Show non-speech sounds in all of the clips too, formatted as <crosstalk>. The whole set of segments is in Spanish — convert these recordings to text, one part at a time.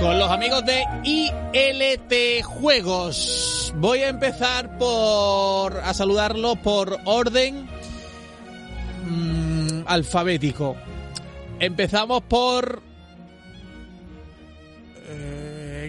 Con los amigos de ILT Juegos. Voy a empezar por a saludarlos por orden mm, alfabético. Empezamos por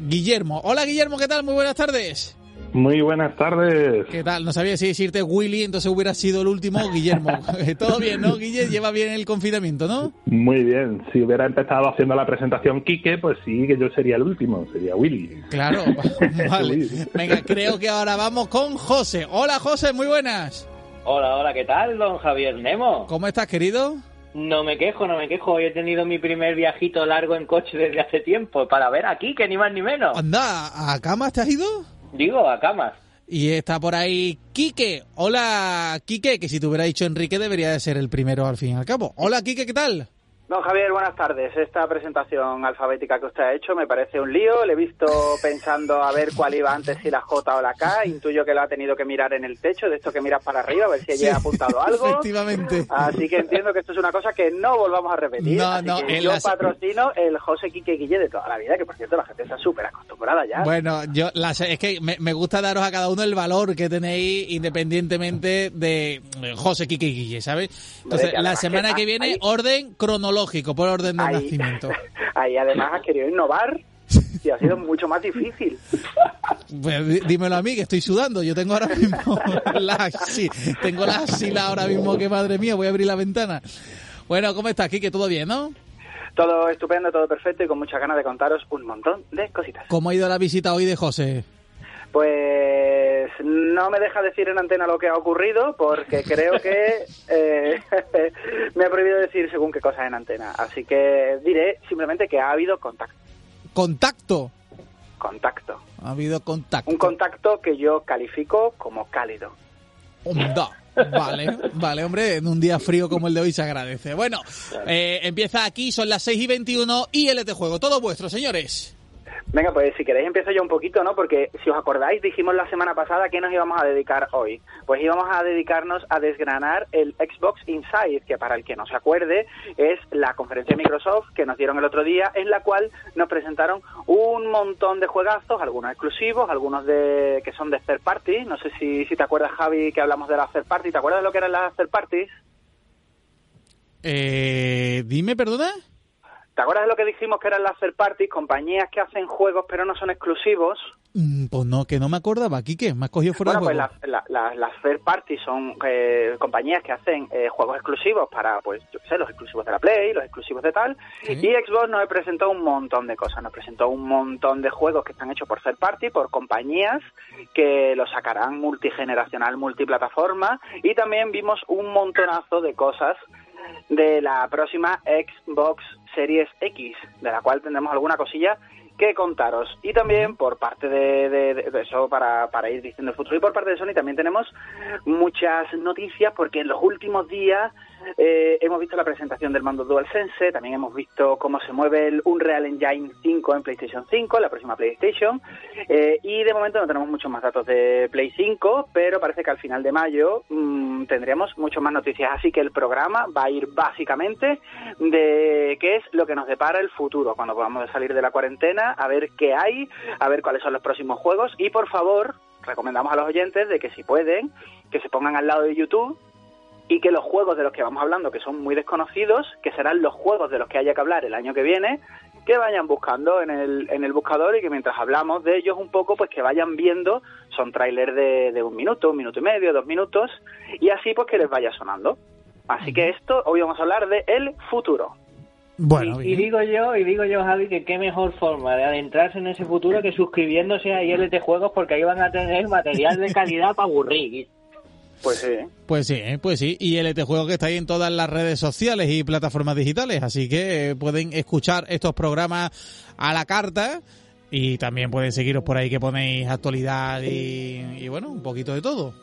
Guillermo. Hola Guillermo, ¿qué tal? Muy buenas tardes. Muy buenas tardes. ¿Qué tal? No sabía si decirte Willy, entonces hubiera sido el último Guillermo. <laughs> <laughs> Todo bien, ¿no? Guille lleva bien el confinamiento, ¿no? Muy bien. Si hubiera empezado haciendo la presentación Quique, pues sí, que yo sería el último, sería Willy. Claro, <laughs> vale. Venga, creo que ahora vamos con José. Hola José, muy buenas. Hola, hola, ¿qué tal, don Javier Nemo? ¿Cómo estás, querido? No me quejo, no me quejo. Hoy he tenido mi primer viajito largo en coche desde hace tiempo para ver aquí, que ni más ni menos. Anda, ¿a Camas te has ido? Digo, a camas. Y está por ahí Quique. Hola, Quique, que si te hubiera dicho Enrique debería de ser el primero al fin y al cabo. Hola, Quique, ¿qué tal? Don Javier, buenas tardes. Esta presentación alfabética que usted ha hecho me parece un lío. Le he visto pensando a ver cuál iba antes, si la J o la K. Intuyo que lo ha tenido que mirar en el techo, de esto que miras para arriba, a ver si allí ha apuntado algo. Efectivamente. Así que entiendo que esto es una cosa que no volvamos a repetir. No, Así no, que yo las- patrocino el José Quique Guille de toda la vida, que por cierto la gente está súper acostumbrada ya. Bueno, yo las- es que me, me gusta daros a cada uno el valor que tenéis independientemente de eh, José Quique Guille, ¿sabes? Entonces, la semana que- viene, orden cronológico, por orden de Ahí, nacimiento. <laughs> ahí además has querido innovar y ha sido mucho más difícil. <laughs> Pues dí- dímelo a mí, que estoy sudando. Yo tengo ahora <laughs> mismo la, sí, tengo la axila ahora mismo, que madre mía, voy a abrir la ventana. Bueno, ¿cómo estás, Quique? ¿Todo bien, no? Todo estupendo, todo perfecto y con muchas ganas de contaros un montón de cositas. ¿Cómo ha ido la visita hoy de José? Pues no me deja decir en antena lo que ha ocurrido porque <laughs> creo que eh, <laughs> me ha prohibido decir según qué cosas en antena. Así que diré simplemente que ha habido contacto. Contacto. Contacto. Ha habido contacto. Un contacto que yo califico como cálido. Onda. Vale, vale, hombre, en un día frío como el de hoy se agradece. Bueno, eh, empieza aquí, son las 6 y 21 y el de juego. Todo vuestro, señores. Venga, pues si queréis empiezo yo un poquito, ¿no? Porque si os acordáis, dijimos la semana pasada que nos íbamos a dedicar hoy. Pues íbamos a dedicarnos a desgranar el Xbox Inside, que para el que no se acuerde es la conferencia de Microsoft que nos dieron el otro día, en la cual nos presentaron un montón de juegazos, algunos exclusivos, algunos de que son de third party. No sé si, si te acuerdas, Javi, que hablamos de las third party. ¿Te acuerdas de lo que eran las third parties? Eh, dime, perdona. ¿Te acuerdas de lo que dijimos que eran las third parties? Compañías que hacen juegos pero no son exclusivos. Mm, Pues no, que no me acordaba, Quique. Me has cogido fuera Bueno, pues de las, juego. la- la- las third parties son eh, compañías que hacen eh, juegos exclusivos para, pues, yo sé, los exclusivos de la Play, los exclusivos de tal. Sí. Y Xbox nos presentó un montón de cosas. Nos presentó un montón de juegos que están hechos por third party, por compañías que los sacarán multigeneracional, multiplataforma. Y también vimos un montonazo de cosas de la próxima Xbox Series X, de la cual tendremos alguna cosilla que contaros. Y también por parte de, eso, para, ir diciendo el futuro, y por parte de Sony también tenemos muchas noticias, porque en los últimos días eh, hemos visto la presentación del mando DualSense, también hemos visto cómo se mueve el Unreal Engine 5 en PlayStation 5, en la próxima PlayStation, eh, y de momento no tenemos muchos más datos de Play 5, pero parece que al final de mayo mm, tendremos muchas más noticias, así que el programa va a ir básicamente de qué es lo que nos depara el futuro, cuando podamos salir de la cuarentena, a ver qué hay, a ver cuáles son los próximos juegos, y por favor, recomendamos a los oyentes de que si pueden, que se pongan al lado de YouTube y que los juegos de los que vamos hablando, que son muy desconocidos, que serán los juegos de los que haya que hablar el año que viene, que vayan buscando en el, en el buscador y que mientras hablamos de ellos un poco, pues que vayan viendo, son trailers de, de un minuto, un minuto y medio, dos minutos, y así pues que les vaya sonando. Así que esto, hoy vamos a hablar de el futuro. Bueno, y, y digo yo, y digo yo, Javi, que qué mejor forma de adentrarse en ese futuro que suscribiéndose a ILT Juegos porque ahí van a tener material de calidad para aburrir. Pues sí. Pues sí, ¿eh? pues sí. Y LT Juego que está ahí en todas las redes sociales y plataformas digitales, así que eh, pueden escuchar estos programas a la carta y también pueden seguiros por ahí que ponéis actualidad y, y bueno, un poquito de todo.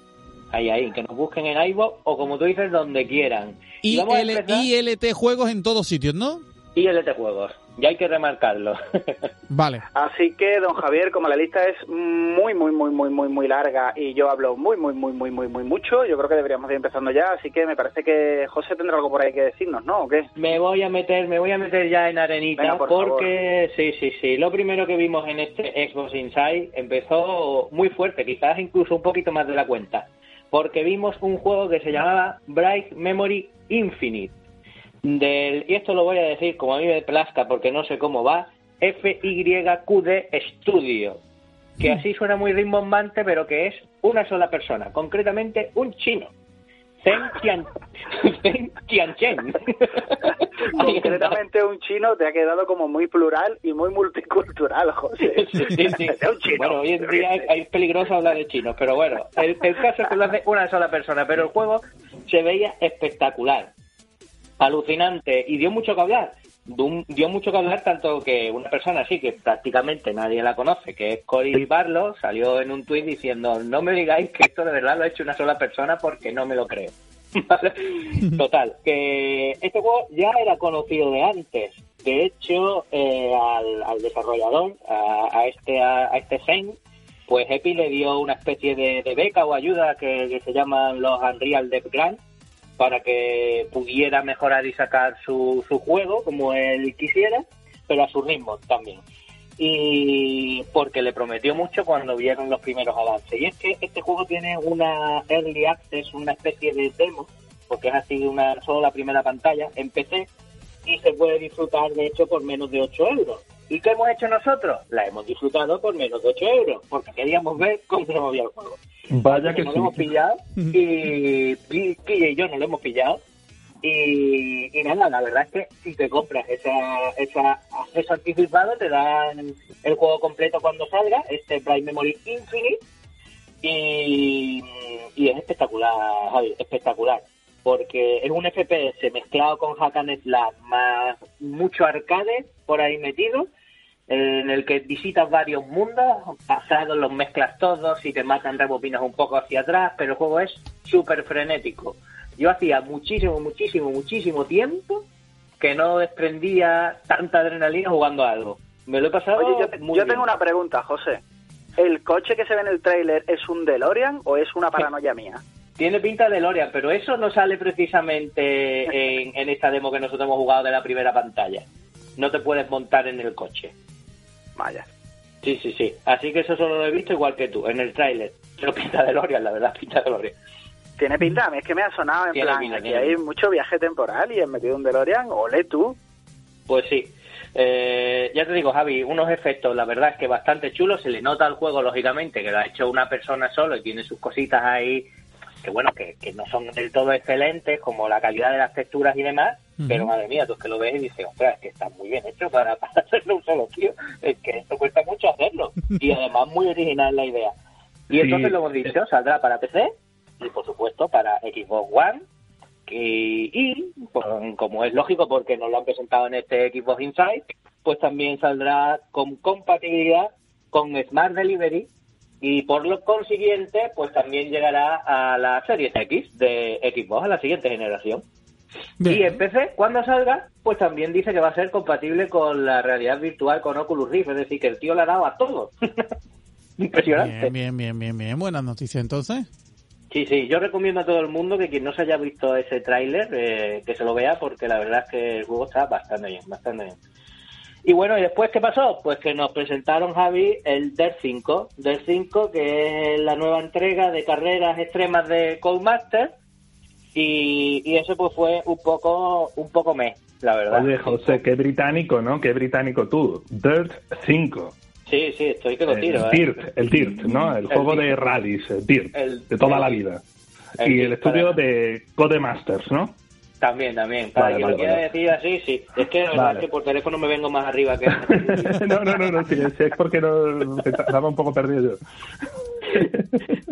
Ahí, ahí, que nos busquen en iVoox o como tú dices, donde quieran. Y, vamos a L- empezar- y LT Juegos en todos sitios, ¿no? ILT Juegos. Ya hay que remarcarlo. <laughs> Vale. Así que, don Javier, como la lista es muy, muy, muy, muy, muy, muy larga y yo hablo muy, muy, muy, muy, muy, muy mucho, yo creo que deberíamos de ir empezando ya. Así que me parece que José tendrá algo por ahí que decirnos, ¿no? ¿O qué? Me voy a meter, me voy a meter ya en arenita Venga, por porque sí, sí, sí. Lo primero que vimos en este Xbox Inside empezó muy fuerte, quizás incluso un poquito más de la cuenta, porque vimos un juego que se llamaba Bright Memory Infinite. Del, y esto lo voy a decir como a mí me plazca porque no sé cómo va, FYQD Studio, que así suena muy rimbombante, pero que es una sola persona, concretamente un chino. Zen Tian, <laughs> Zen Tianchen. <laughs> Concretamente un chino te ha quedado como muy plural y muy multicultural, José. <laughs> Sí, sí, sí. Es un chino. Bueno, hoy en día es peligroso hablar de chinos, pero bueno, el, el caso es que lo hace una sola persona, pero el juego se veía espectacular, alucinante y dio mucho que hablar. Dio mucho que hablar tanto que una persona así que prácticamente nadie la conoce, que es Cory Barlow, salió en un tuit diciendo no me digáis que esto de verdad lo ha hecho una sola persona porque no me lo creo. <laughs> Total, que este juego ya era conocido de antes. De hecho, eh, al, desarrollador, a, a este a, este Zen, pues Epi le dio una especie de, beca o ayuda que, se llaman los Unreal Dev Grant para que pudiera mejorar y sacar su, su juego como él quisiera, pero a su ritmo también. Y porque le prometió mucho cuando vieron los primeros avances. Y es que este juego tiene una early access, una especie de demo, porque es así una solo la primera pantalla en PC y se puede disfrutar de hecho por menos de 8 euros. ¿Y qué hemos hecho nosotros? La hemos disfrutado por menos de 8 euros, porque queríamos ver cómo se movía el juego. Vaya que nos sí. lo hemos pillado. Y y yo nos lo hemos pillado. Y, y nada, la verdad es que si te compras esa, esa acceso anticipado te dan el juego completo cuando salga, este Bright Memory Infinite. Y, y es espectacular, Javi, espectacular. Porque es un FPS mezclado con hack and slash más mucho arcade por ahí metido en el que visitas varios mundos, pasados los mezclas todos, si te matan rebobinas un poco hacia atrás, pero el juego es súper frenético. Yo hacía muchísimo, muchísimo, muchísimo tiempo que no desprendía tanta adrenalina jugando a algo. Me lo he pasado Oye, yo, muy yo bien. tengo una pregunta, José. ¿El coche que se ve en el tráiler es un DeLorean o es una paranoia mía? Tiene pinta de Loria, pero eso no sale precisamente en, en esta demo que nosotros hemos jugado de la primera pantalla. No te puedes montar en el coche. Vaya. Sí, sí, sí. Así que eso solo lo he visto igual que tú, en el tráiler. Pero pinta de Loria, la verdad, <laughs> pinta de Loria. Tiene pinta, a mí es que me ha sonado en Tiene plan, pinta, aquí tiene hay mucho viaje temporal y he metido un DeLorean, ole tú. Pues sí. Eh, ya te digo, Javi, unos efectos, la verdad es que bastante chulos. Se le nota al juego, lógicamente, que lo ha hecho una persona solo y tiene sus cositas ahí que, bueno, que, que no son del todo excelentes, como la calidad de las texturas y demás. Pero madre mía, tú es que lo ves y dices, ostras, es que está muy bien hecho para, <laughs> para hacerlo un solo tío. Es que esto cuesta mucho hacerlo. Y además, muy original la idea. Y Sí. entonces lo hemos dicho, saldrá para PC y, por supuesto, para Xbox One. Y, y, pues, como es lógico porque nos lo han presentado en este Xbox Inside, pues también saldrá con compatibilidad con Smart Delivery y por lo consiguiente, pues también llegará a la Series X de Xbox, a la siguiente generación. Bien. Y en PC, cuando salga, pues también dice que va a ser compatible con la realidad virtual con Oculus Rift, es decir, que el tío le ha dado a todo. <laughs> Impresionante. Bien, bien, bien, bien, bien. Buenas noticias entonces. Sí, sí, yo recomiendo a todo el mundo que quien no se haya visto ese tráiler, eh, que se lo vea porque la verdad es que el juego está bastante bien, bastante bien. Y bueno, ¿y después qué pasó? Pues que nos presentaron, Javi, el Dirt 5. Dirt 5, que es la nueva entrega de carreras extremas de Codemaster. Y, y eso pues fue un poco, un poco mes, la verdad. Oye, José, qué británico, ¿no? Qué británico tú. Dirt 5. Sí, sí, estoy que lo El tiro, ¿eh? Dirt, el Dirt, ¿no? El, El juego Dirt. de rallies, el Dirt, El- de toda el la vida. El y el estudio para- de Codemasters, ¿no? También, también. Para Vale, quien vale, lo quiera decir así, sí. Es que es que por teléfono me vengo más arriba que... <laughs> no, no, no, no, sí, es porque no, estaba un poco perdido yo.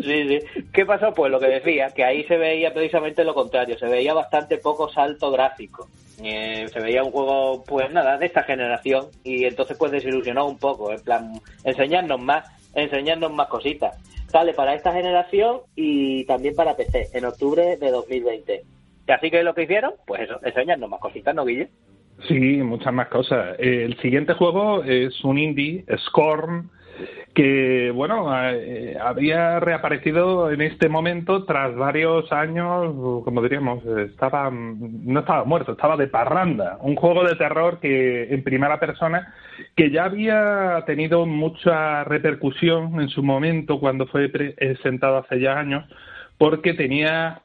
Sí, sí. ¿Qué pasó? Pues lo que decía, que ahí se veía precisamente lo contrario, se veía bastante poco salto gráfico. Eh, se veía un juego, pues nada, de esta generación y entonces pues desilusionó un poco, en plan, enseñarnos más, enseñarnos más cositas. Sale para esta generación y también para PC, en octubre de 2020. Y así que lo que hicieron, pues eso, enseñarnos más cositas, ¿no, Guille? Sí, muchas más cosas. El siguiente juego es un indie, Scorn, que, bueno, eh, había reaparecido en este momento tras varios años, como diríamos, estaba no estaba muerto, estaba de parranda. Un juego de terror que en primera persona que ya había tenido mucha repercusión en su momento cuando fue presentado hace ya años, porque tenía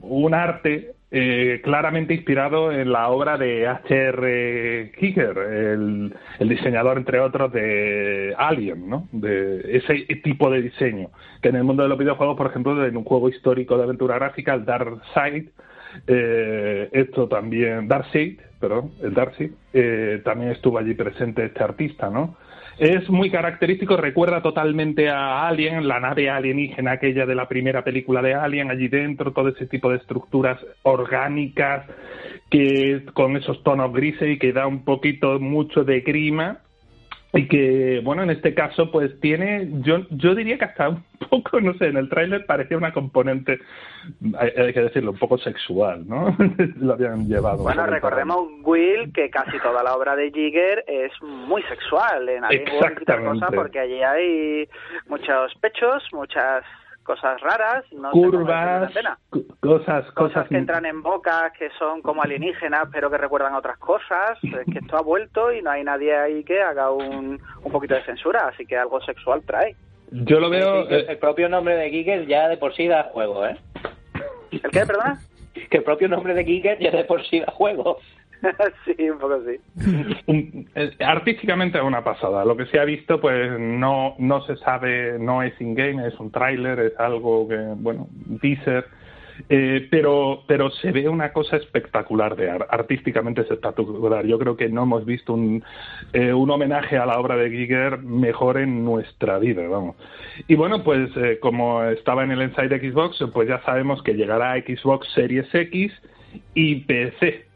un arte eh, claramente inspirado en la obra de H.R. Giger, el, el diseñador, entre otros, de Alien, ¿no? De ese tipo de diseño. Que en el mundo de los videojuegos, por ejemplo, en un juego histórico de aventura gráfica, el Dark Side, eh, esto también, Darkseid, perdón, el Darkseid, eh, también estuvo allí presente este artista, ¿no? Es muy característico, recuerda totalmente a Alien, la nave alienígena aquella de la primera película de Alien, allí dentro, todo ese tipo de estructuras orgánicas, que con esos tonos grises y que da un poquito mucho de grima y que bueno en este caso pues tiene yo yo diría que hasta un <laughs> poco no sé en el tráiler parecía una componente hay, hay que decirlo un poco sexual no <laughs> lo habían llevado Bueno, recordemos, Will, que casi toda la obra de Jigger es muy sexual en Exactamente. cosa, porque allí hay muchos pechos, muchas cosas raras, no sé cómo curvas cosas cosas cosas que entran en bocas que son como alienígenas pero que recuerdan a otras cosas es que esto ha vuelto y no hay nadie ahí que haga un, un poquito de censura así que algo sexual trae yo lo veo Sí, eh, el propio nombre de Giger ya de por sí da juego, ¿eh? ¿el qué, perdona? Que el propio nombre de Giger ya de por sí da juego. <laughs> sí un poco sí un- eh, artísticamente es una pasada. Lo que se ha visto, pues no, no se sabe, no es in-game, es un tráiler, es algo que, bueno, teaser. Eh, pero, pero se ve una cosa espectacular, de ar- artísticamente es espectacular. Yo creo que no hemos visto un, eh, un homenaje a la obra de Giger mejor en nuestra vida, vamos. Y bueno, pues eh, como estaba en el Inside Xbox, pues ya sabemos que llegará a Xbox Series X y PC.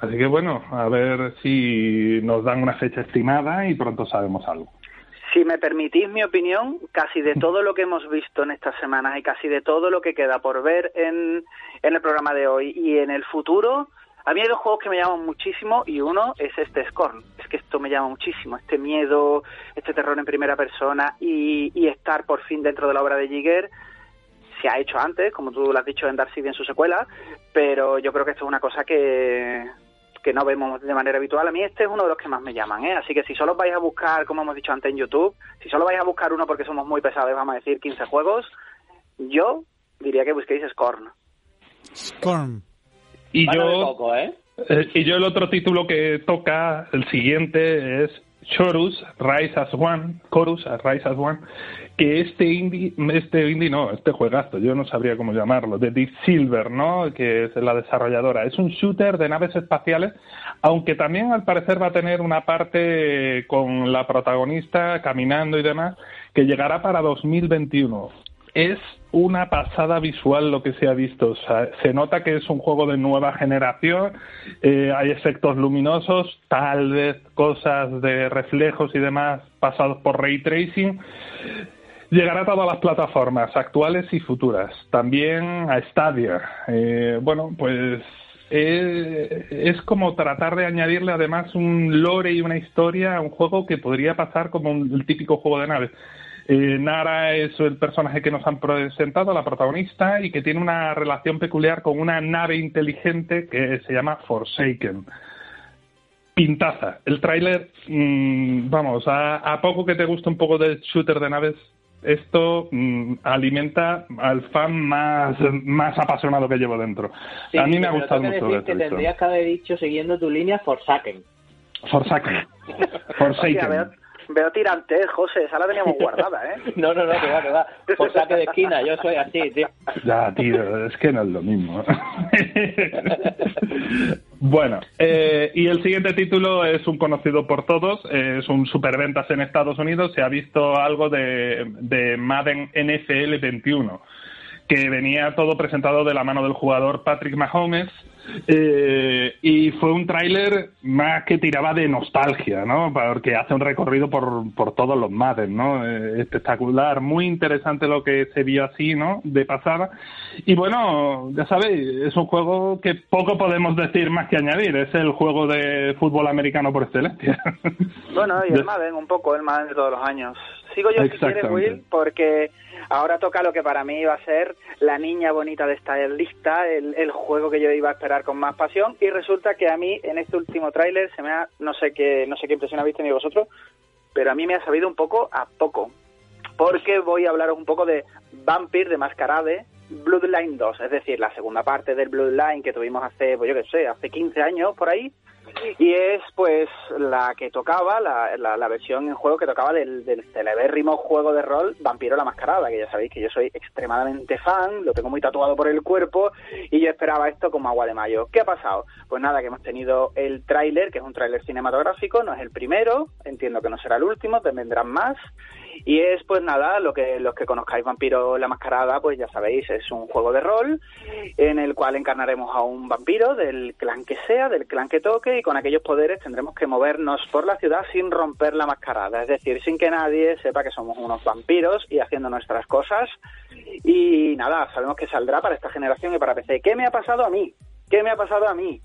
Así que bueno, a ver si nos dan una fecha estimada y pronto sabemos algo. Si me permitís mi opinión, casi de todo lo que hemos visto en estas semanas y casi de todo lo que queda por ver en, el programa de hoy y en el futuro, a mí hay dos juegos que me llaman muchísimo y uno es este Scorn. Es que esto me llama muchísimo, este miedo, este terror en primera persona y, estar por fin dentro de la obra de Giger. Se ha hecho antes, como tú lo has dicho en Dark City en su secuela, pero yo creo que esto es una cosa que, que no vemos de manera habitual. A mí este es uno de los que más me llaman, ¿eh? Así que si solo vais a buscar, como hemos dicho antes en YouTube, si solo vais a buscar uno porque somos muy pesados, vamos a decir 15 juegos, yo diría que busquéis Scorn. Scorn. Y Mano yo, ¿eh? eh, y yo el otro título que toca, el siguiente, es Chorus Rise as One, Chorus Rise as One, que este indie, este indie no, este juegazo, yo no sabría cómo llamarlo, de Deep Silver, ¿no? Que es la desarrolladora. Es un shooter de naves espaciales, aunque también al parecer va a tener una parte con la protagonista caminando y demás, que llegará para 2021. Es una pasada visual lo que se ha visto. O sea, se nota que es un juego de nueva generación. eh, hay efectos luminosos, tal vez cosas de reflejos y demás pasados por ray tracing. Llegará a todas las plataformas actuales y futuras. También a Stadia. Eh, bueno, pues eh, es como tratar de añadirle además un lore y una historia a un juego que podría pasar como un- el típico juego de naves. Eh, Nara es el personaje que nos han presentado, la protagonista, y que tiene una relación peculiar con una nave inteligente que se llama Forsaken. Pintaza. El tráiler, mm, vamos, a, a poco que te guste un poco del shooter de naves, esto mm, alimenta al fan más, más apasionado que llevo dentro. Sí, a mí me ha gustado mucho decir esto. que tendrías que haber dicho, siguiendo tu línea, Forsaken. Forsaken. <laughs> Forsaken. veo, Veo tirante, José, esa la teníamos <laughs> guardada, ¿eh? no, no, no, que va, que va. <laughs> Por saque de esquina, yo soy así, tío. Ya, tío, es que no es lo mismo. <laughs> bueno, eh, y el siguiente título es un conocido por todos, es un superventas en Estados Unidos, se ha visto algo de, de Madden NFL 21 que venía todo presentado de la mano del jugador Patrick Mahomes. Eh, y fue un tráiler más que tiraba de nostalgia, ¿no? Porque hace un recorrido por, por todos los Madden, ¿no? Eh, espectacular, muy interesante lo que se vio así, ¿no? De pasada. Y bueno, ya sabéis, es un juego que poco podemos decir más que añadir. Es el juego de fútbol americano por excelencia. Bueno, y el Madden, un poco el Madden de todos los años. Sigo yo si quieres, Will, porque ahora toca lo que para mí iba a ser la niña bonita de esta lista, el, el juego que yo iba a esperar con más pasión, y resulta que a mí en este último tráiler se me ha, no sé qué, no sé qué impresión habéis tenido vosotros, pero a mí me ha sabido un poco a poco, porque voy a hablaros un poco de Vampire de Mascarade, Bloodline 2, es decir, la segunda parte del Bloodline que tuvimos hace, pues yo qué sé, hace 15 años por ahí, y es pues la que tocaba, la, la, versión en juego que tocaba del, del celebérrimo juego de rol Vampiro la Mascarada, que ya sabéis que yo soy extremadamente fan, lo tengo muy tatuado por el cuerpo y yo esperaba esto como agua de mayo. ¿Qué ha pasado? Pues nada, que hemos tenido el tráiler, que es un tráiler cinematográfico, no es el primero, entiendo que no será el último, vendrán más y es, pues nada, lo que los que conozcáis Vampiro la Mascarada, pues ya sabéis, es un juego de rol en el cual encarnaremos a un vampiro del clan que sea, del clan que toque, y con aquellos poderes tendremos que movernos por la ciudad sin romper la mascarada, es decir, sin que nadie sepa que somos unos vampiros y haciendo nuestras cosas. Y nada, sabemos que saldrá para esta generación y para PC. ¿Qué me ha pasado a mí? ¿Qué me ha pasado a mí?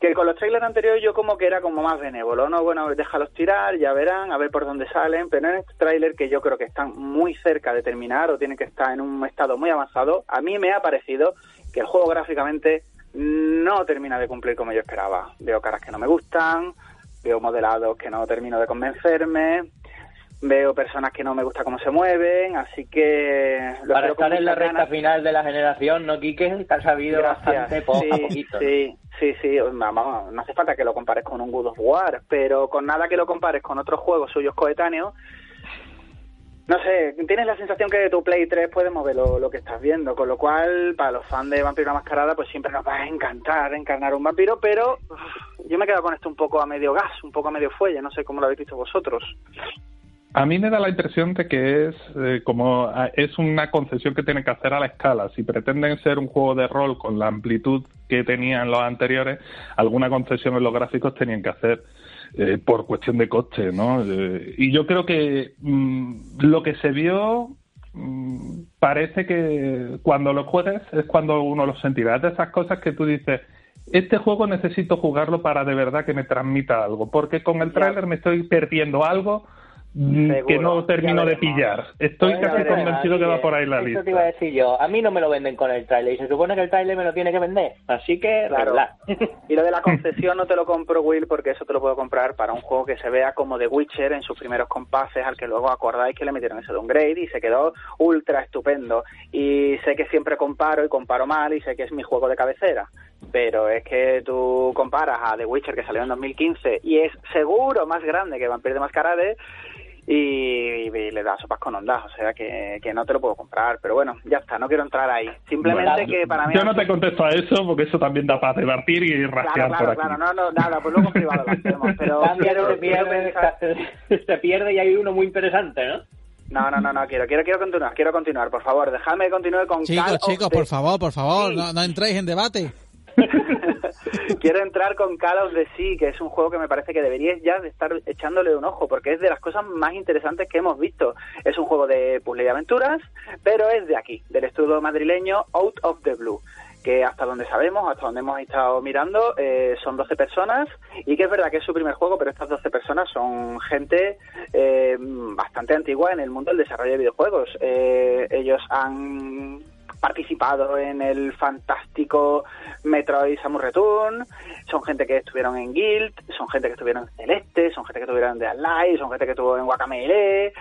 Que con los trailers anteriores yo como que era como más benévolo, ¿no? Bueno, déjalos tirar, ya verán, a ver por dónde salen, pero en este trailer que yo creo que están muy cerca de terminar o tienen que estar en un estado muy avanzado, a mí me ha parecido que el juego gráficamente no termina de cumplir como yo esperaba. Veo caras que no me gustan, veo modelados que no termino de convencerme, veo personas que no me gusta cómo se mueven, así que... Para estar en la recta final de la generación, ¿no, Quique? Te has sabido bastante poco sí, poquito. Sí, sí, sí, no hace falta que lo compares con un God of War, pero con nada que lo compares con otros juegos suyos coetáneos, no sé, tienes la sensación que tu Play 3 puede mover lo, que estás viendo, con lo cual, para los fans de Vampiro la Mascarada, pues siempre nos va a encantar encarnar un vampiro, pero yo me he quedado con esto un poco a medio gas, un poco a medio fuelle, no sé cómo lo habéis visto vosotros. A mí me da la impresión de que es eh, como es una concesión que tienen que hacer a la escala. Si pretenden ser un juego de rol con la amplitud que tenían los anteriores, alguna concesión en los gráficos tenían que hacer eh, por cuestión de coste, ¿no? Eh, y yo creo que mm, lo que se vio mm, parece que cuando lo juegues es cuando uno lo sentirá. Es de esas cosas que tú dices, este juego necesito jugarlo para de verdad que me transmita algo, porque con el tráiler me estoy perdiendo algo Mm, que no termino de pillar. Estoy casi convencido que va por ahí la lista. Eso te iba a decir yo. A mí no me lo venden con el trailer y se supone que el trailer me lo tiene que vender. Así que, claro. <laughs> y lo de la <laughs> concesión no te lo compro, Will, porque eso te lo puedo comprar para un juego que se vea como The Witcher en sus primeros compases, al que luego acordáis que le metieron ese downgrade y se quedó ultra estupendo. Y sé que siempre comparo y comparo mal y sé que es mi juego de cabecera pero es que tú comparas a The Witcher que salió en 2015 y es seguro más grande que Vampire de Mascarade y, le da sopas con ondas, o sea que, no te lo puedo comprar, pero bueno, ya está, no quiero entrar ahí. Simplemente que para mí... Yo no te contesto a eso porque eso también da para debatir y rascar claro, claro, Claro, no, no, nada, pues luego en privado lo hacemos, <laughs> pero quiero, se, pierde, <laughs> se pierde y hay uno muy interesante, ¿no? No, no, no, no, quiero, quiero, quiero continuar, quiero continuar, por favor, dejadme continuar con Chicos, chicos, por favor, por favor, no, no entréis en debate. <laughs> <laughs> Quiero entrar con Call of the Sea, que es un juego que me parece que deberíais ya de estar echándole un ojo, porque es de las cosas más interesantes que hemos visto. Es un juego de puzzle y aventuras, pero es de aquí, del estudio madrileño Out of the Blue que hasta donde sabemos, hasta donde hemos estado mirando, eh, son 12 personas y que es verdad que es su primer juego, pero estas 12 personas son gente eh, bastante antigua en el mundo del desarrollo de videojuegos. Eh, ellos han participado en el fantástico Metroid Samus Return, son gente que estuvieron en Guild, son gente que estuvieron en Celeste, son gente que estuvieron en The Alive, son gente que estuvo en Guacamele.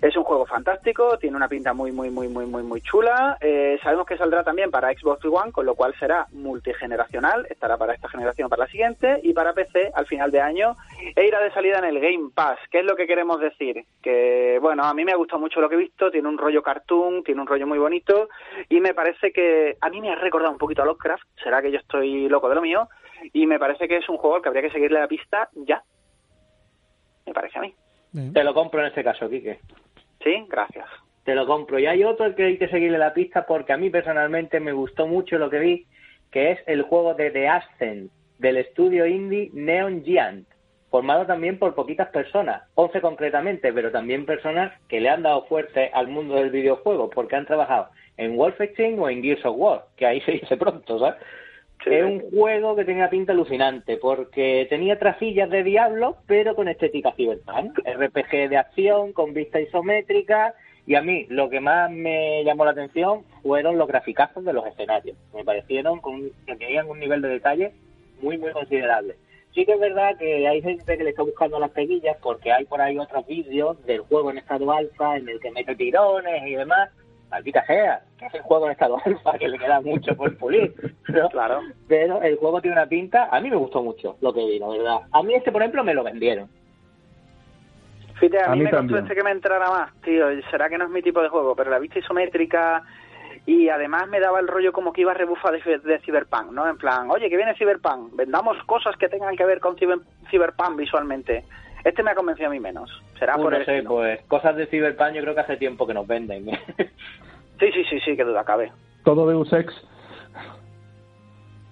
Es un juego fantástico, tiene una pinta muy, muy, muy, muy, muy, muy chula. Eh, sabemos que saldrá también para Xbox One, con lo cual será multigeneracional, estará para esta generación, para la siguiente, y para PC al final de año, e irá de salida en el Game Pass. ¿Qué es lo que queremos decir? Que, bueno, a mí me ha gustado mucho lo que he visto, tiene un rollo cartoon, tiene un rollo muy bonito, y me parece que a mí me ha recordado un poquito a Lovecraft, será que yo estoy loco de lo mío, y me parece que es un juego al que habría que seguirle la pista ya. Me parece a mí. Te lo compro en este caso, Quique. Sí, gracias. Te lo compro. Y hay otro que hay que seguirle la pista porque a mí personalmente me gustó mucho lo que vi, que es el juego de The Ascent del estudio indie Neon Giant, formado también por poquitas personas, 11 concretamente, pero también personas que le han dado fuerte al mundo del videojuego porque han trabajado en Wolfenstein o en Gears of War, que ahí <laughs> se dice pronto, ¿sabes? Es un juego que tenía pinta alucinante, porque tenía trasillas de Diablo, pero con estética cyberpunk. RPG de acción, con vista isométrica, y a mí lo que más me llamó la atención fueron los graficazos de los escenarios. Me parecieron con, que tenían un nivel de detalle muy, muy considerable. Sí que es verdad que hay gente que le está buscando las peguillas porque hay por ahí otros vídeos del juego en estado alfa en el que mete tirones y demás, maldita sea, que es el juego en estado alfa, que le queda mucho por pulir. Pero, Claro. pero el juego tiene una pinta, a mí me gustó mucho lo que vi, la verdad. A mí este, por ejemplo, me lo vendieron. Fíjate, a, A mí, mí me costó este que me entrara más, tío. Será que no es mi tipo de juego, pero la vista isométrica y además me daba el rollo como que iba a rebufar de, de Cyberpunk, ¿no? En plan, oye, que viene Cyberpunk, vendamos cosas que tengan que ver con ciber- Cyberpunk visualmente. Este me ha convencido a mí menos. Será Uy, por no el sé, estilo. pues cosas de Cyberpunk yo creo que hace tiempo que nos venden. Sí, sí, sí, sí, que duda cabe. Todo Deus Ex.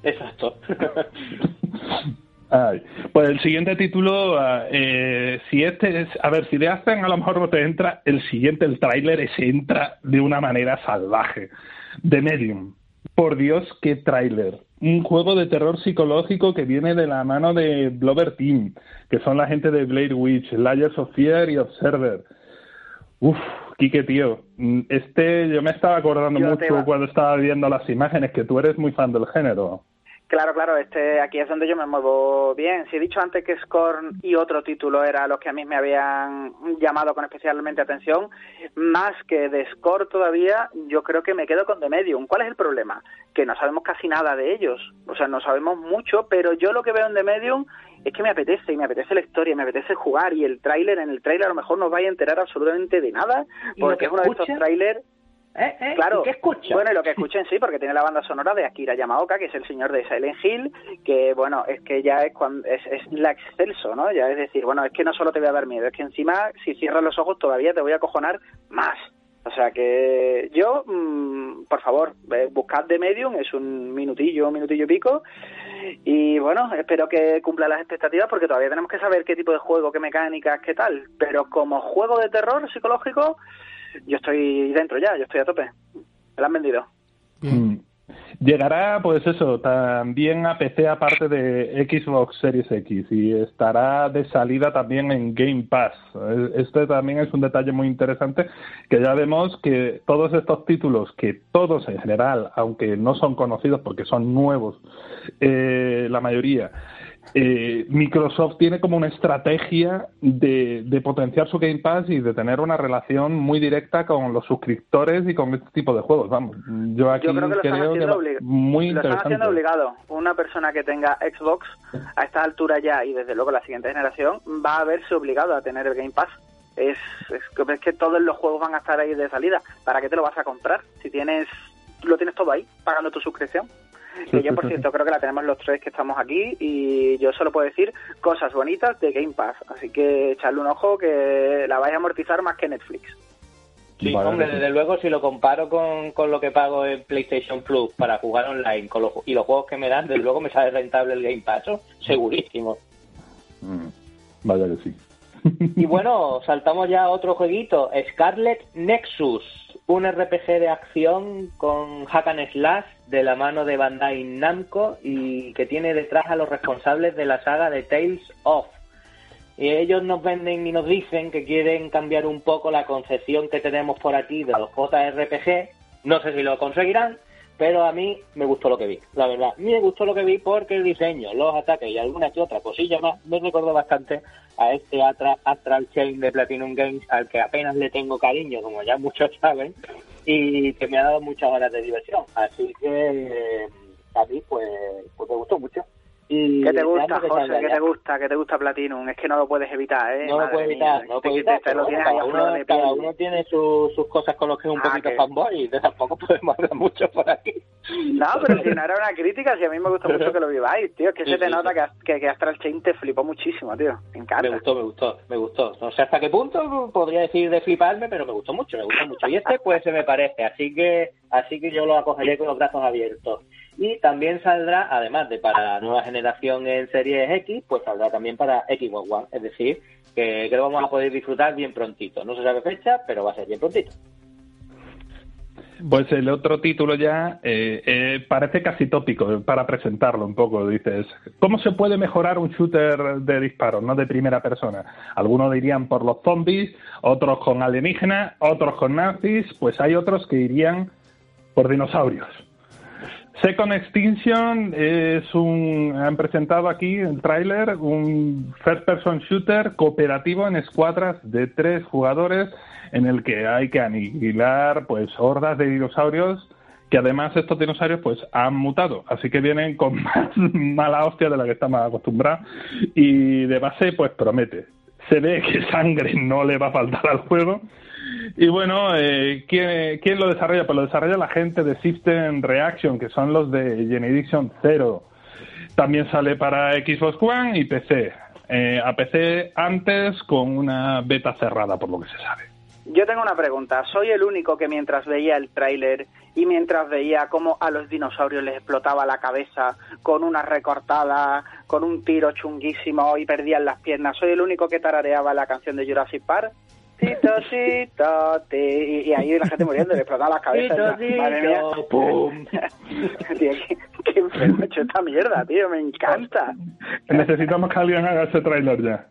Exacto. <laughs> Ay, pues el siguiente título, eh, si este es, a ver, si le hacen a lo mejor no te entra, el siguiente, el tráiler, ese entra de una manera salvaje. The Medium. Por Dios, qué tráiler. Un juego de terror psicológico que viene de la mano de Blover Team, que son la gente de Blade Witch, Layers of Fear y Observer. Uf, Quique, tío. mm, Este, yo me estaba acordando Yo mucho cuando estaba viendo las imágenes, que tú eres muy fan del género. Claro, claro, este aquí es donde yo me muevo bien. Si he dicho antes que Scorn y otro título era los que a mí me habían llamado con especialmente atención, más que de Scorn todavía, yo creo que me quedo con The Medium. ¿Cuál es el problema? Que no sabemos casi nada de ellos. O sea, no sabemos mucho, pero yo lo que veo en The Medium es que me apetece, y me apetece la historia, me apetece jugar, y el tráiler, en el tráiler a lo mejor no vais a enterar absolutamente de nada, ¿Y lo porque que es uno de estos tráiler ¿Eh? ¿Eh? Claro. ¿Y qué escucha? Bueno, y lo que escuchen sí, porque tiene la banda sonora de Akira Yamaoka, que es el señor de Silent Hill, que bueno, es que ya es cuando es, es la excelso, ¿no? Ya es decir, bueno, es que no solo te voy a dar miedo, es que encima si cierras los ojos todavía te voy a cojonar más. O sea que yo, mm, por favor, eh, buscad de Medium, es un minutillo, un minutillo y pico. Y bueno, espero que cumpla las expectativas porque todavía tenemos que saber qué tipo de juego, qué mecánicas, qué tal. Pero como juego de terror psicológico, yo estoy dentro ya, yo estoy a tope. Me lo han vendido. Mm. Llegará, pues eso, también a PC aparte de Xbox Series X y estará de salida también en Game Pass. Este también es un detalle muy interesante que ya vemos que todos estos títulos, que todos en general, aunque no son conocidos porque son nuevos, eh, la mayoría, eh, Microsoft tiene como una estrategia de, de potenciar su Game Pass y de tener una relación muy directa con los suscriptores y con este tipo de juegos. Vamos, yo aquí Yo creo que lo están obli- muy lo están interesante. haciendo obligado. Una persona que tenga Xbox a esta altura ya y desde luego la siguiente generación va a verse obligado a tener el Game Pass. Es, es, que- es que todos los juegos van a estar ahí de salida. ¿Para qué te lo vas a comprar? Si tienes lo tienes todo ahí, pagando tu suscripción. Que yo, por cierto, creo que la tenemos los tres que estamos aquí y yo solo puedo decir cosas bonitas de Game Pass. Así que echarle un ojo que la vais a amortizar más que Netflix. Sí, Vale, hombre, sí. desde luego si lo comparo con, con lo que pago en PlayStation Plus para jugar online con los, y los juegos que me dan, desde luego me sale rentable el Game Pass, ¿no? segurísimo. Mm, Vaya que sí. Y bueno, <laughs> saltamos ya a otro jueguito, Scarlet Nexus, un RPG de acción con hack and slash de la mano de Bandai Namco y que tiene detrás a los responsables de la saga de Tales of. Y ellos nos venden y nos dicen que quieren cambiar un poco la concepción que tenemos por aquí de los JRPG. No sé si lo conseguirán, pero a mí me gustó lo que vi, la verdad. Me gustó lo que vi porque el diseño, los ataques y algunas que otras cosillas más me recordó bastante a este Astral Chain de Platinum Games al que apenas le tengo cariño, como ya muchos <laughs> saben, y que me ha dado muchas horas de diversión. Así que a mí pues, pues me gustó mucho. ¿Qué te gusta, José? ¿Qué te gusta? ¿Qué te gusta Platinum? Es que no lo puedes evitar, ¿eh? No lo puedes evitar, no lo puedes evitar. cada, uno, tiene sus cosas con los que es un ah, poquito fanboy y de tampoco podemos hablar mucho por aquí. No, pero si no era una crítica, si a mí me gusta mucho que lo viváis, tío. Es que se te nota que, que, Astral Chain te flipó muchísimo, tío. Me encanta. Me gustó, me gustó, me gustó. No sé hasta qué punto podría decir de fliparme, pero me gustó mucho, me gustó mucho. Y este pues se me parece, así que así que yo lo acogeré con los brazos abiertos. Y también saldrá, además de para la nueva generación en Series X, pues saldrá también para Xbox One. Es decir, que, lo vamos a poder disfrutar bien prontito. No se sabe fecha, pero va a ser bien prontito. Pues el otro título ya eh, eh, parece casi tópico para presentarlo un poco. Dices, ¿cómo se puede mejorar un shooter de disparos, no de primera persona? Algunos dirían por los zombies, otros con alienígenas, otros con nazis, pues hay otros que irían por dinosaurios. Second Extinction es un. Han presentado aquí el tráiler, un first person shooter cooperativo en escuadras de tres jugadores en el que hay que aniquilar pues hordas de dinosaurios que además estos dinosaurios pues han mutado, así que vienen con <laughs> más mala hostia de la que estamos acostumbrados y de base pues promete. Se ve que sangre no le va a faltar al juego y bueno, eh, ¿quién, lo desarrolla? Pues lo desarrolla la gente de System Reaction, que son los de Genediction Zero. También sale para Xbox One y PC. Eh, a PC antes con una beta cerrada, por lo que se sabe. Yo tengo una pregunta. ¿Soy el único que mientras veía el tráiler y mientras veía cómo a los dinosaurios les explotaba la cabeza con una recortada, con un tiro chunguísimo y perdían las piernas, soy el único que tarareaba la canción de Jurassic Park? Y, ahí la gente muriendo, le explotaba la cabeza. Madre mía, <laughs> ¡pum! tío, qué, enfermo hecho esta mierda, tío, me encanta. Necesitamos que alguien haga ese trailer ya.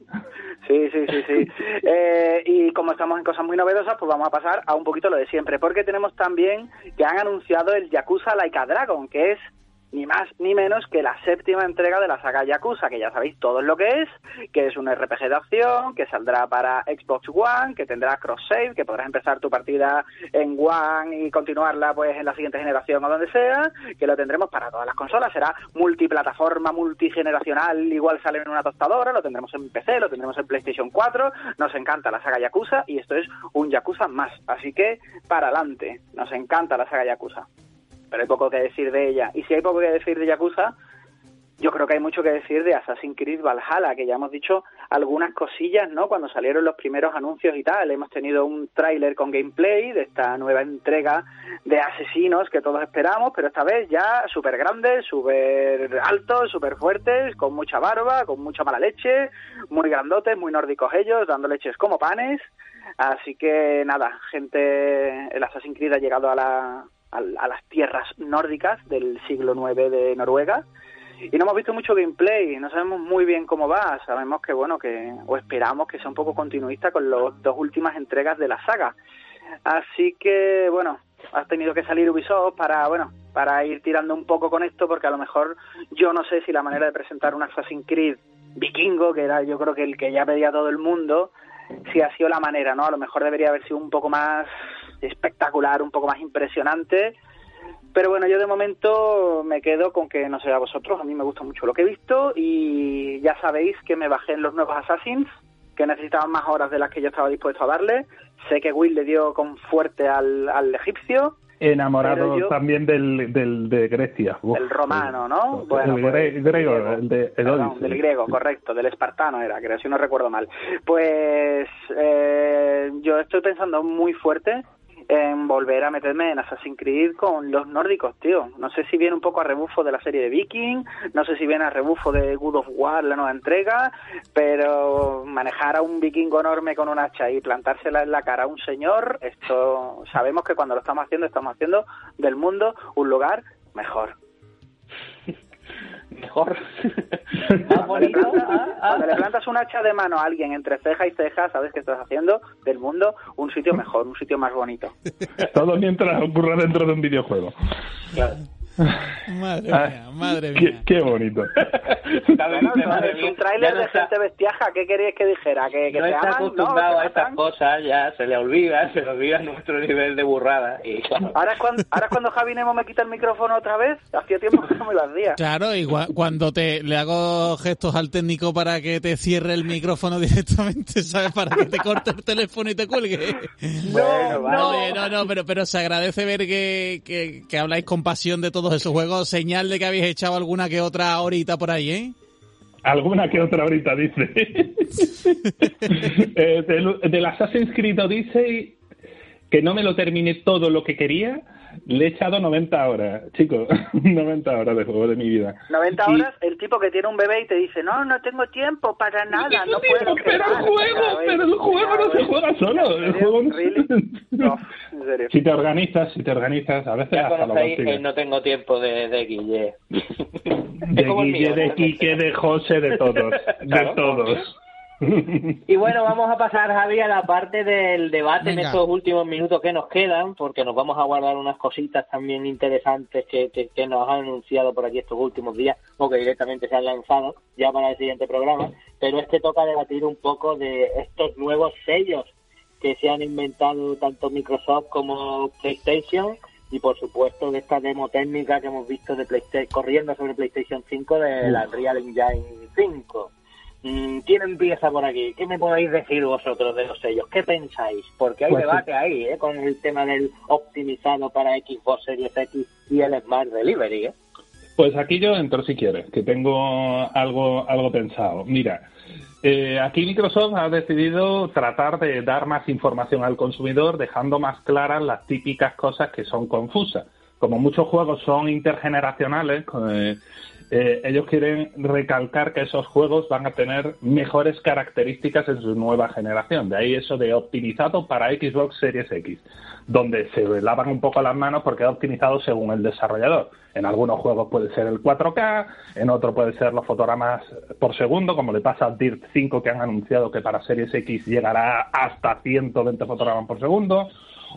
Sí, sí, sí, sí. Eh, y como estamos en cosas muy novedosas, pues vamos a pasar a un poquito lo de siempre, porque tenemos también que han anunciado el Yakuza Laika Dragon, que es ni más ni menos que la séptima entrega de la saga Yakuza, que ya sabéis todo lo que es, que es un RPG de acción, que saldrá para Xbox One, que tendrá cross-save, que podrás empezar tu partida en One y continuarla pues en la siguiente generación o donde sea, que lo tendremos para todas las consolas, será multiplataforma, multigeneracional, igual sale en una tostadora, lo tendremos en PC, lo tendremos en PlayStation 4, nos encanta la saga Yakuza y esto es un Yakuza más, así que para adelante, nos encanta la saga Yakuza pero hay poco que decir de ella. Y si hay poco que decir de Yakuza, yo creo que hay mucho que decir de Assassin's Creed Valhalla, que ya hemos dicho algunas cosillas, ¿no? Cuando salieron los primeros anuncios y tal, hemos tenido un tráiler con gameplay de esta nueva entrega de asesinos que todos esperamos, pero esta vez ya súper grandes, súper altos, súper fuertes, con mucha barba, con mucha mala leche, muy grandotes, muy nórdicos ellos, dando leches como panes. Así que nada, gente, el Assassin's Creed ha llegado a la, a, las tierras nórdicas del siglo IX de Noruega y no hemos visto mucho gameplay, no sabemos muy bien cómo va, sabemos que bueno, que o esperamos que sea un poco continuista con las dos últimas entregas de la saga. Así que bueno, has tenido que salir Ubisoft para bueno, para ir tirando un poco con esto porque a lo mejor yo no sé si la manera de presentar un Assassin's Creed vikingo, que era yo creo que el que ya pedía todo el mundo, si ha sido la manera, ¿no? A lo mejor debería haber sido un poco más espectacular, un poco más impresionante. Pero bueno, yo de momento me quedo con que no sé a vosotros, a mí me gusta mucho lo que he visto y ya sabéis que me bajé en los nuevos Assassins, que necesitaban más horas de las que yo estaba dispuesto a darle. Sé que Will le dio con fuerte al, al egipcio. Enamorado también del, del de Grecia. el romano, ¿no? Bueno, el, pues, griego, el de del griego, correcto, del espartano era, creo, si no recuerdo mal. Pues eh, yo estoy pensando muy fuerte en volver a meterme en Assassin's Creed con los nórdicos, tío. No sé si viene un poco a rebufo de la serie de Viking, no sé si viene a rebufo de Good of War, la nueva entrega, pero manejar a un vikingo enorme con un hacha y plantársela en la cara a un señor, esto sabemos que cuando lo estamos haciendo, estamos haciendo del mundo un lugar mejor. Mejor. <laughs> Más bonito. Ah, ah. Cuando le plantas un hacha de mano a alguien entre ceja y ceja, sabes que estás haciendo del mundo un sitio mejor, un sitio más bonito. Todo mientras ocurra dentro de un videojuego. Claro. <laughs> Madre Ah, mía, madre Qué, mía. qué bonito. Bueno, Madre es mía, un <laughs> tráiler no de está- gente bestiaja, ¿qué queríais que dijera? ¿Que, que no se está aman? acostumbrado ¿No? a ¿Que estas cosas, ya se le olvida, <laughs> se le olvida nuestro nivel de burrada. Y, Ahora es, cuando, ahora es cuando Javi Nemo me quita el micrófono otra vez. Hacía tiempo que no me lo hacía. Claro, y cua- cuando te le hago gestos al técnico para que te cierre el micrófono directamente, ¿sabes? Para que te corte el teléfono y te cuelgue. Bueno, No, vale. oye, no, no, pero, pero se agradece ver que, que, que habláis con pasión de todos esos juegos. Señal de que habéis echado alguna que otra horita por ahí, ¿eh? Alguna que otra ahorita dice. <laughs> eh, del, del Assassin's Creed Odyssey, que no me lo terminé todo lo que quería, le he echado 90 horas, chicos. <laughs> 90 horas de juego de mi vida. 90 Y- horas, el tipo que tiene un bebé y te dice, no, no tengo tiempo para nada, no puedo pero el quedar". juego, pero el juego no se juega solo. El juego no. No, en serio. Si te organizas, si te organizas, a veces ya hasta lo no tengo tiempo de, de Guille. <laughs> De Guille, mío, de. Quique, de José, de todos. De Claro, todos. Y bueno, vamos a pasar, Javi, a la parte del debate en estos últimos minutos que nos quedan, porque nos vamos a guardar unas cositas también interesantes que, que, que nos han anunciado por aquí estos últimos días, o que directamente se han lanzado ya para el siguiente programa. Pero es que toca debatir un poco de estos nuevos sellos que se han inventado tanto Microsoft como PlayStation y por supuesto de esta demo técnica que hemos visto de PlayStation corriendo sobre PlayStation 5 de la Real Engine 5. Mm, ¿Quién empieza por aquí? ¿Qué me podéis decir vosotros de los sellos? ¿Qué pensáis? Porque hay Pues sí. debate ahí, ¿eh? Con el tema del optimizado para Xbox Series X y el Smart Delivery, ¿eh? Pues aquí yo entro si quieres, que tengo algo, algo pensado. Mira, eh, aquí Microsoft ha decidido tratar de dar más información al consumidor, dejando más claras las típicas cosas que son confusas. Como muchos juegos son intergeneracionales, eh, eh, ellos quieren recalcar que esos juegos van a tener mejores características en su nueva generación. De ahí eso de optimizado para Xbox Series X, donde se lavan un poco las manos porque es optimizado según el desarrollador. En algunos juegos puede ser el 4K, en otros puede ser los fotogramas por segundo, como le pasa a Dirt 5 que han anunciado que para Series X llegará hasta 120 fotogramas por segundo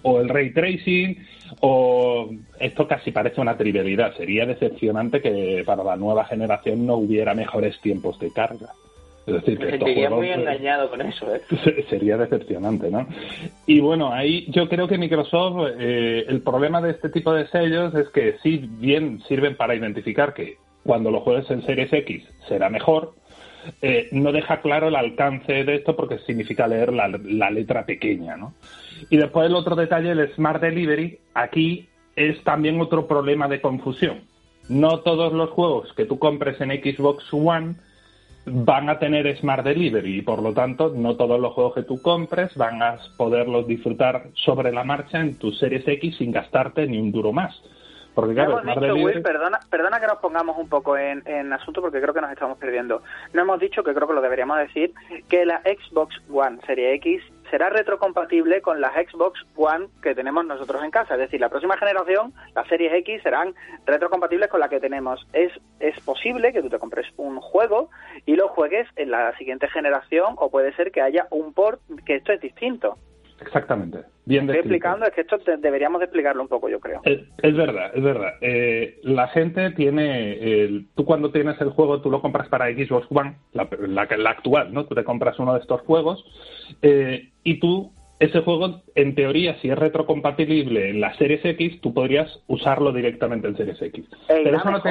o el ray tracing, o esto casi parece una trivialidad. Sería decepcionante que para la nueva generación no hubiera mejores tiempos de carga. Es decir, que Me sentiría muy pues, engañado con eso, ¿eh? <laughs> se- sería decepcionante, ¿no? Y bueno, ahí yo creo que Microsoft, eh, el problema de este tipo de sellos es que sí bien sirven para identificar que cuando lo juegues en Series X será mejor, eh, no deja claro el alcance de esto porque significa leer la, la letra pequeña, ¿no? Y después el otro detalle, el Smart Delivery, aquí es también otro problema de confusión. No todos los juegos que tú compres en Xbox One van a tener Smart Delivery y por lo tanto no todos los juegos que tú compres van a poderlos disfrutar sobre la marcha en tu Series X sin gastarte ni un duro más. Porque No claro, hemos dicho. Will, perdona, perdona que nos pongamos un poco en, en asunto porque creo que nos estamos perdiendo. No hemos dicho, que creo que lo deberíamos decir, que la Xbox One Serie X será retrocompatible con la Xbox One que tenemos nosotros en casa. Es decir, la próxima generación, las Series X, serán retrocompatibles con la que tenemos. Es, es posible que tú te compres un juego y lo juegues en la siguiente generación o puede ser que haya un port, que esto es distinto. Exactamente. Bien Estoy explicando, es que esto te- deberíamos de explicarlo un poco, yo creo. Es, es verdad, es verdad. Eh, la gente tiene, el- tú cuando tienes el juego, tú lo compras para Xbox One, la, la, la actual, ¿no? Tú te compras uno de estos juegos eh, y tú, ese juego, en teoría, si es retrocompatible en la Series X, tú podrías usarlo directamente en Series X. Ey, Pero eso, no te-.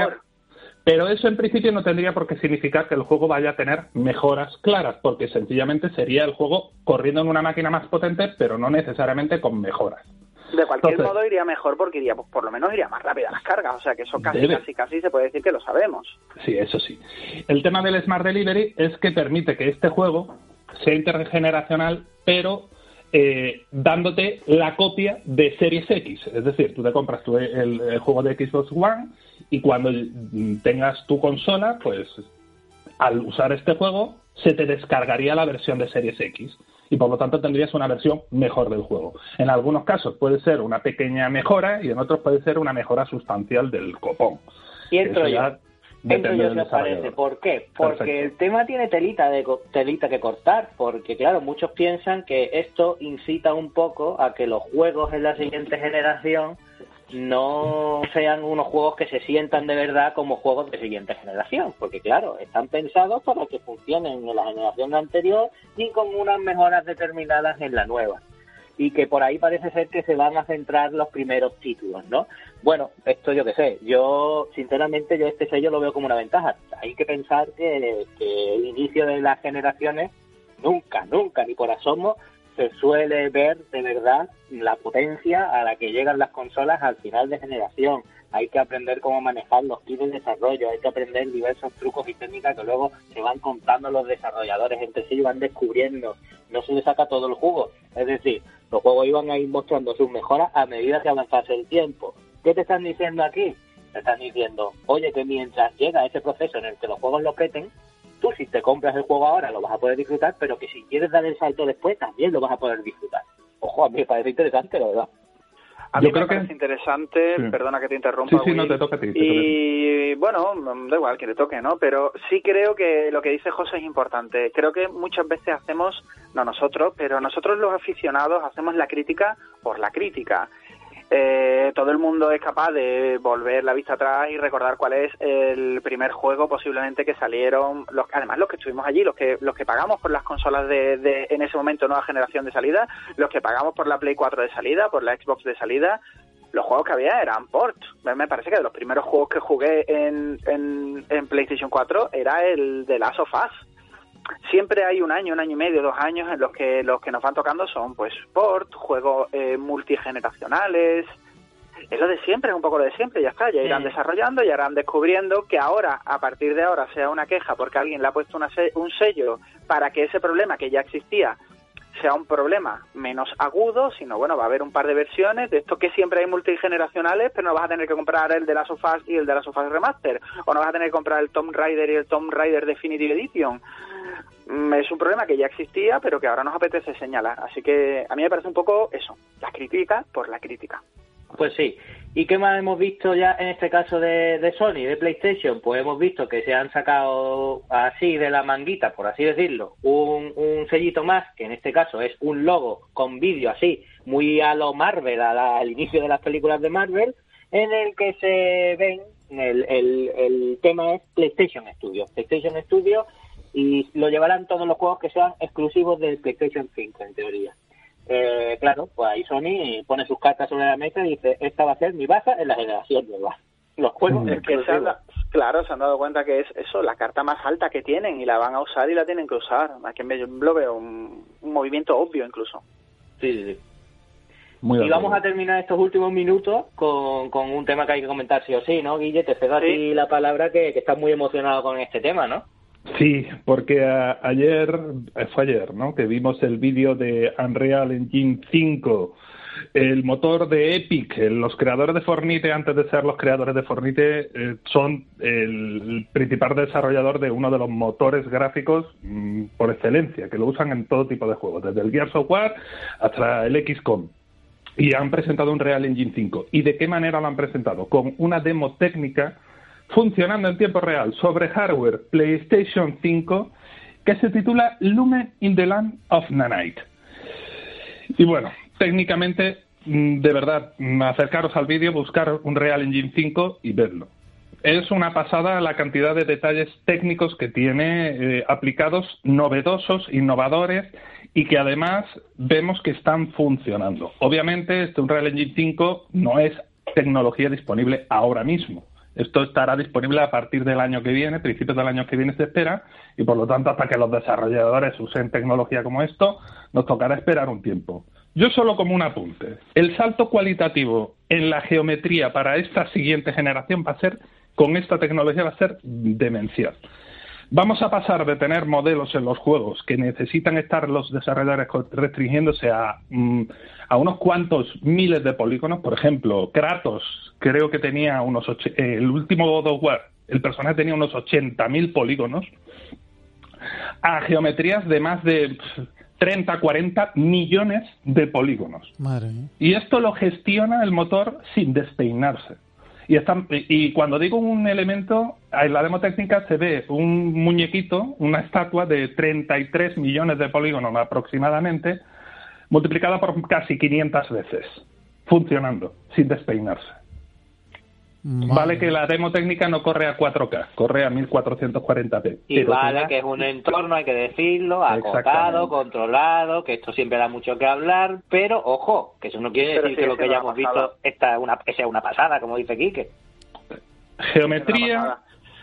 Pero eso en principio no tendría por qué significar que el juego vaya a tener mejoras claras, porque sencillamente sería el juego corriendo en una máquina más potente, pero no necesariamente con mejoras. De cualquier Entonces- modo iría mejor porque iría, pues, por lo menos iría más rápida las cargas, o sea que eso casi, Debe. casi, casi se puede decir que lo sabemos. Sí, eso sí. El tema del Smart Delivery es que permite que este juego sea intergeneracional, pero eh, dándote la copia de Series X. Es decir, tú te compras tu- el, el juego de Xbox One y cuando mm, tengas tu consola, pues al usar este juego se te descargaría la versión de Series X y por lo tanto tendrías una versión mejor del juego. En algunos casos puede ser una pequeña mejora y en otros puede ser una mejora sustancial del copón. Y entro yo. Entro yo os parece. ¿Por qué? Porque Perfecto. el tema tiene telita de telita que cortar, porque claro, muchos piensan que esto incita un poco a que los juegos en la siguiente generación no sean unos juegos que se sientan de verdad como juegos de siguiente generación, porque claro, están pensados para que funcionen en la generación anterior y con unas mejoras determinadas en la nueva. Y que por ahí parece ser que se van a centrar los primeros títulos, ¿no? Bueno, esto yo qué sé, yo sinceramente yo este sello lo veo como una ventaja. Hay que pensar que, que el inicio de las generaciones nunca, nunca, ni por asomo, se suele ver de verdad la potencia a la que llegan las consolas al final de generación. Hay que aprender cómo manejar los kits de desarrollo, hay que aprender diversos trucos y técnicas que luego se van contando los desarrolladores entre sí y van descubriendo. No se le saca todo el jugo. Es decir, los juegos iban a ir mostrando sus mejoras a medida que avanzase el tiempo. ¿Qué te están diciendo aquí? Te están diciendo, oye, que mientras llega ese proceso en el que los juegos lo peten, tú si te compras el juego ahora lo vas a poder disfrutar, pero que si quieres dar el salto después también lo vas a poder disfrutar. Ojo, a mí me parece interesante, la verdad. A Yo mí creo me que- parece interesante, Sí. perdona que te interrumpa. Sí, sí, Will, no, te toca a ti, te toca a Y bueno, da igual que le toque, ¿no? Pero sí creo que lo que dice José es importante. Creo que muchas veces hacemos, no nosotros, pero nosotros los aficionados hacemos la crítica por la crítica. Eh, todo el mundo es capaz de volver la vista atrás y recordar cuál es el primer juego posiblemente que salieron, los, además los que estuvimos allí, los que los que pagamos por las consolas de, de en ese momento nueva generación de salida, los que pagamos por la Play 4 de salida, por la Xbox de salida, los juegos que había eran port. Me parece que de los primeros juegos que jugué en, en, en PlayStation 4 era el de Last of Us. Siempre hay un año, un año y medio, dos años en los que los que nos van tocando son pues port, juegos eh, multigeneracionales. Es lo de siempre, es un poco lo de siempre, ya está. Ya irán Sí. desarrollando, ya irán descubriendo que ahora, a partir de ahora, sea una queja porque alguien le ha puesto una se- un sello para que ese problema que ya existía sea un problema menos agudo, sino bueno, va a haber un par de versiones de esto que siempre hay multigeneracionales, pero no vas a tener que comprar el de la Sofas y el de la Sofas Remaster, o no vas a tener que comprar el Tomb Raider y el Tomb Raider Definitive Edition. Mm, Es un problema que ya existía, pero que ahora nos apetece señalar. Así que a mí me parece un poco eso, la crítica por la crítica. Pues sí. ¿Y qué más hemos visto ya en este caso de, Sony, de PlayStation? Pues hemos visto que se han sacado así de la manguita, por así decirlo, un, un sellito más, que en este caso es un logo con vídeo así, muy a lo Marvel, al inicio de las películas de Marvel, en el que se ven, el, el, el tema es PlayStation Studio. PlayStation Studio y lo llevarán todos los juegos que sean exclusivos del PlayStation 5, en teoría. Eh, claro, pues ahí Sony pone sus cartas sobre la mesa y dice, esta va a ser mi baza en la generación nueva. <laughs> Los juegos. Es que se han, claro, se han dado cuenta que es eso, la carta más alta que tienen y la van a usar y la tienen que usar. Yo lo veo un, un movimiento obvio incluso. Sí, sí, sí. Muy Y vamos a terminar estos últimos minutos con, con un tema que hay que comentar sí o sí, ¿no, Guille? Te cedo a Sí. ti la palabra que, que estás muy emocionado con este tema, ¿no? Sí, porque a- ayer, eh, fue ayer, ¿no? Que vimos el vídeo de Unreal Engine 5, el motor de Epic. Los creadores de Fornite, antes de ser los creadores de Fornite, eh, son el principal desarrollador de uno de los motores gráficos mm, por excelencia, que lo usan en todo tipo de juegos, desde el Gears of War hasta el XCOM. Y han presentado un Real Engine 5. ¿Y de qué manera lo han presentado? Con una demo técnica funcionando en tiempo real sobre hardware PlayStation 5 que se titula Lumen in the Land of Nanite. Y bueno, técnicamente, mm, de verdad, mm, acercaros al vídeo, buscar un Real Engine 5 y verlo. Es una pasada la cantidad de detalles técnicos que tiene eh, aplicados, novedosos, innovadores y que además vemos que están funcionando. Obviamente, este Unreal Engine 5 no es tecnología disponible ahora mismo. Esto estará disponible a partir del año que viene, principios del año que viene se espera, y por lo tanto, hasta que los desarrolladores usen tecnología como esto, nos tocará esperar un tiempo. Yo solo como un apunte. El salto cualitativo en la geometría para esta siguiente generación va a ser, con esta tecnología, va a ser demencial. Vamos a pasar de tener modelos en los juegos que necesitan estar los desarrolladores restringiéndose a, mm, a unos cuantos miles de polígonos. Por ejemplo, Kratos creo que tenía unos... och- eh, el último God of War, el personaje tenía unos 80.000 polígonos. A geometrías de más de pf, 30, 40 millones de polígonos. Madre mía. Y esto lo gestiona el motor sin despeinarse. Y, y cuando digo un elemento, en la demo técnica se ve un muñequito, una estatua de 33 millones de polígonos aproximadamente, multiplicada por casi 500 veces, funcionando, sin despeinarse. Vale que la demo técnica no corre a 4K, corre a 1440p. Y vale que es un entorno, hay que decirlo, acotado, controlado, que esto siempre da mucho que hablar, pero ojo, que eso no quiere decir que lo que hayamos visto esta una, sea una pasada, como dice Quique. Geometría,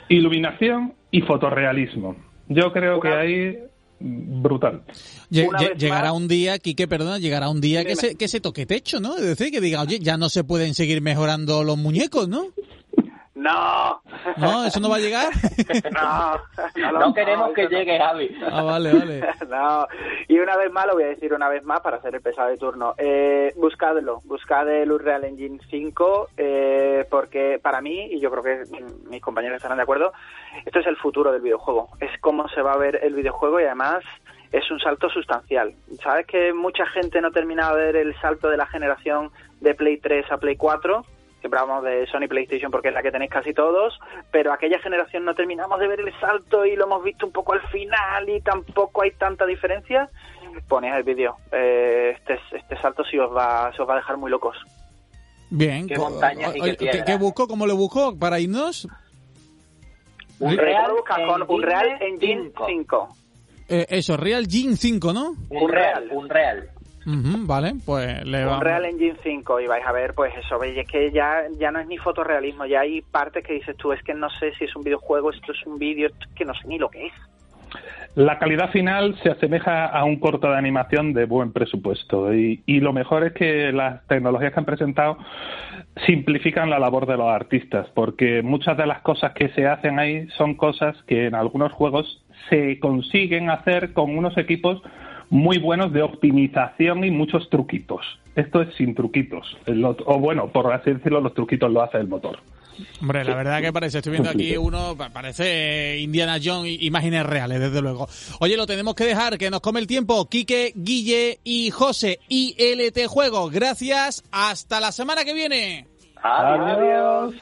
iluminación y fotorrealismo. Yo creo que ahí brutal. llegará un día, Quique, perdona, llegará un día que se, que se toque techo, ¿no? Es decir, que diga, oye, ya no se pueden seguir mejorando los muñecos, ¿no? No. No, eso no va a llegar. <laughs> no, no, queremos que llegue Javi. Ah, vale, vale. <laughs> no. Y una vez más, lo voy a decir una vez más para hacer el pesado de turno. Eh, buscadlo, buscad el Unreal Engine 5, eh, porque para mí, y yo creo que mis compañeros estarán de acuerdo, esto es el futuro del videojuego. Es cómo se va a ver el videojuego y además es un salto sustancial. Sabes que mucha gente no termina de ver el salto de la generación de Play 3 a Play 4 siempre hablamos de Sony PlayStation porque es la que tenéis casi todos, pero aquella generación no terminamos de ver el salto y lo hemos visto un poco al final y tampoco hay tanta diferencia. Ponéis el vídeo. Eh, este, este salto sí os va, se os va a dejar muy locos. Bien. ¿Qué montañas y qué, ¿Qué busco? ¿Cómo lo busco para irnos? Un Real, con un Real Engine 5. Eh, eso, Real Engine 5, ¿no? Un Real, un Real vale, pues le Un Real Engine 5 y vais a ver, pues eso, veis, es que ya, ya no es ni fotorrealismo, ya hay partes que dices tú, es que no sé si es un videojuego, esto es un vídeo, que no sé ni lo que es. La calidad final se asemeja a un corto de animación de buen presupuesto y, y, lo mejor es que las tecnologías que han presentado simplifican la labor de los artistas porque muchas de las cosas que se hacen ahí son cosas que en algunos juegos se consiguen hacer con unos equipos muy buenos de optimización y muchos truquitos. Esto es sin truquitos. O bueno, por así decirlo, los truquitos lo hace el motor. Hombre, la verdad que parece, estoy viendo aquí uno, parece Indiana Jones, imágenes reales, desde luego. Oye, lo tenemos que dejar, que nos come el tiempo. Quique, Guille y José, ILT Juegos. Gracias, hasta la semana que viene. Adiós.